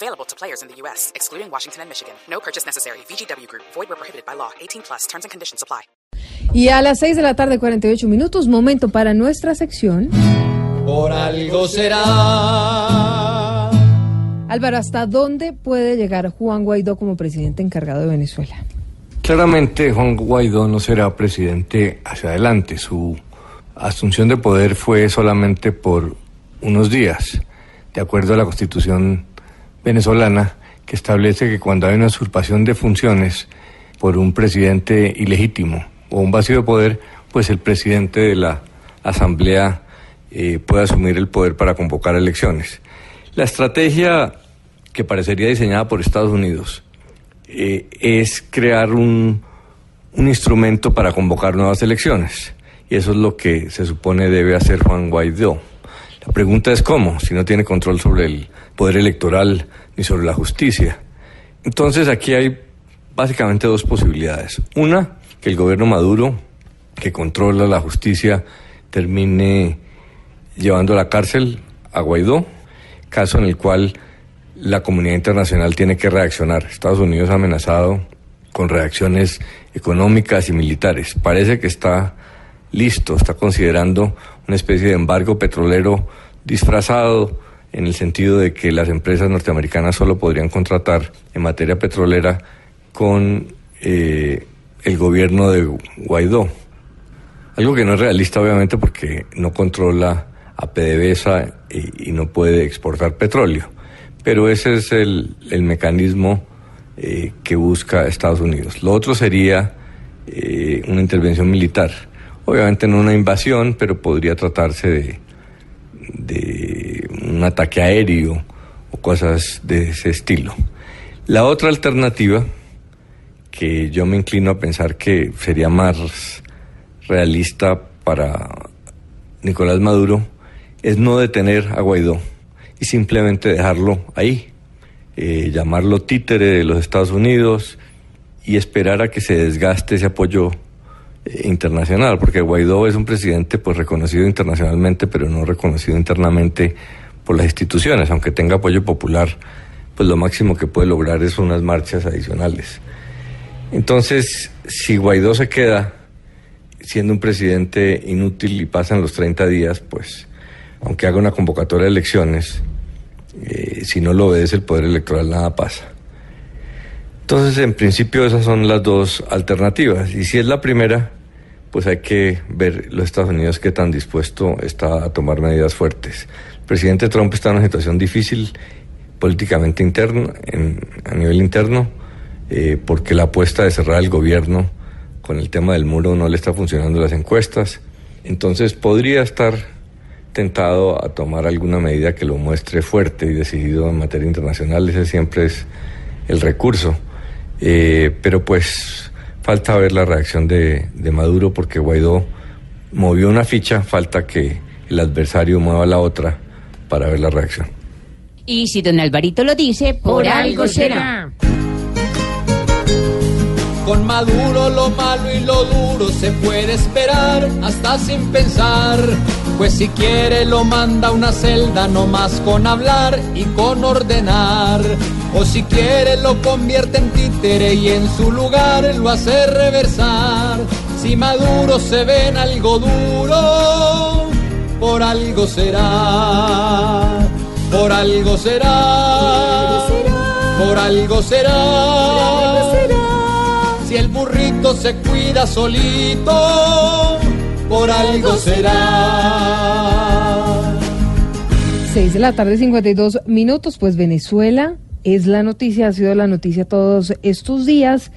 Available to players in the U.S., excluding Washington and Michigan. No purchase necessary. VGW Group. Void where prohibited by law. 18 plus. Terms and conditions apply. Y a las 6 de la tarde, 48 minutos, momento para nuestra sección. Por algo será. Álvaro, ¿hasta dónde puede llegar Juan Guaidó como presidente encargado de Venezuela? Claramente Juan Guaidó no será presidente hacia adelante. Su asunción de poder fue solamente por unos días, de acuerdo a la constitución venezolana, que establece que cuando hay una usurpación de funciones por un presidente ilegítimo o un vacío de poder, pues el presidente de la asamblea eh, puede asumir el poder para convocar elecciones. La estrategia que parecería diseñada por Estados Unidos eh, es crear un, un instrumento para convocar nuevas elecciones. Y eso es lo que se supone debe hacer Juan Guaidó. La pregunta es cómo, si no tiene control sobre el poder electoral ni sobre la justicia. Entonces aquí hay básicamente dos posibilidades. Una, que el gobierno Maduro, que controla la justicia, termine llevando a la cárcel a Guaidó, caso en el cual la comunidad internacional tiene que reaccionar. Estados Unidos ha amenazado con reacciones económicas y militares. Parece que está listo, está considerando una especie de embargo petrolero disfrazado en el sentido de que las empresas norteamericanas solo podrían contratar en materia petrolera con eh, el gobierno de Guaidó. Algo que no es realista obviamente porque no controla a PDVSA y, no puede exportar petróleo. Pero ese es el, el mecanismo eh, que busca Estados Unidos. Lo otro sería eh, una intervención militar. Obviamente no una invasión, pero podría tratarse de, de un ataque aéreo o cosas de ese estilo. La otra alternativa, que yo me inclino a pensar que sería más realista para Nicolás Maduro, es no detener a Guaidó y simplemente dejarlo ahí, eh, llamarlo títere de los Estados Unidos y esperar a que se desgaste ese apoyo internacional, porque Guaidó es un presidente pues reconocido internacionalmente, pero no reconocido internamente por las instituciones, aunque tenga apoyo popular, pues lo máximo que puede lograr es unas marchas adicionales. Entonces, si Guaidó se queda siendo un presidente inútil y pasan los 30 días, pues aunque haga una convocatoria de elecciones, eh, si no lo obedece el poder electoral, nada pasa. Entonces, en principio, esas son las dos alternativas. Y si es la primera, pues hay que ver los Estados Unidos qué tan dispuesto está a tomar medidas fuertes. El presidente Trump está en una situación difícil políticamente interno, en, a nivel interno, eh, porque la apuesta de cerrar el gobierno con el tema del muro no le está funcionando las encuestas. Entonces podría estar tentado a tomar alguna medida que lo muestre fuerte y decidido en materia internacional. Ese siempre es el recurso. Eh, pero pues falta ver la reacción de, de, Maduro porque Guaidó movió una ficha, falta que el adversario mueva la otra para ver la reacción. Y si don Alvarito lo dice, por, por algo será. Con Maduro lo malo y lo duro se puede esperar hasta sin pensar. Pues si quiere lo manda a una celda no más con hablar y con ordenar. O si quiere lo convierte en títere y en su lugar lo hace reversar. Si Maduro se ve en algo duro, por algo será. Por algo será. Por algo será. Si el burrito se cuida solito, por algo será. 6 de la tarde, 52 minutos. Pues Venezuela es la noticia, ha sido la noticia todos estos días.